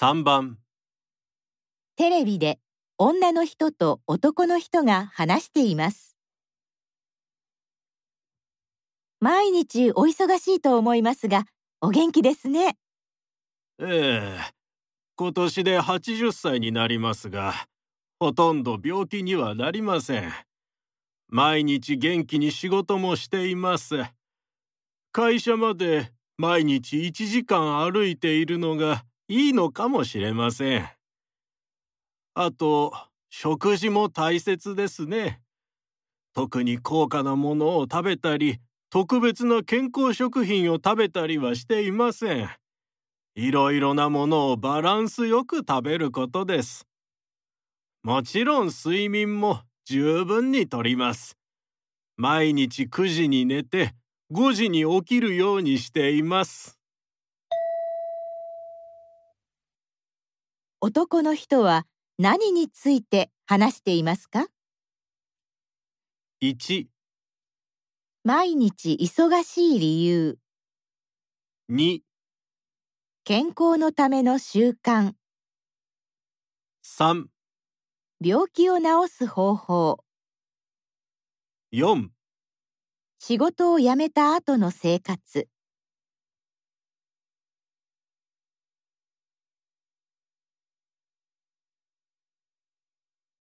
3番テレビで女の人と男の人が話しています。毎日お忙しいと思いますが、お元気ですね。ええ今年で80歳になりますがほとんど病気にはなりません毎日元気に仕事もしています会社まで毎日1時間歩いているのがいいのかもしれませんあと食事も大切ですね特に高価なものを食べたり特別な健康食品を食べたりはしていませんいろいろなものをバランスよく食べることです。もちろん睡眠も十分にとります。毎日9時に寝て5時に起きるようにしています。男の人は何について話していますか？1、毎日忙しい理由、2、健康のための習慣、3、病気を治す方法、4仕事を辞めた後の生活。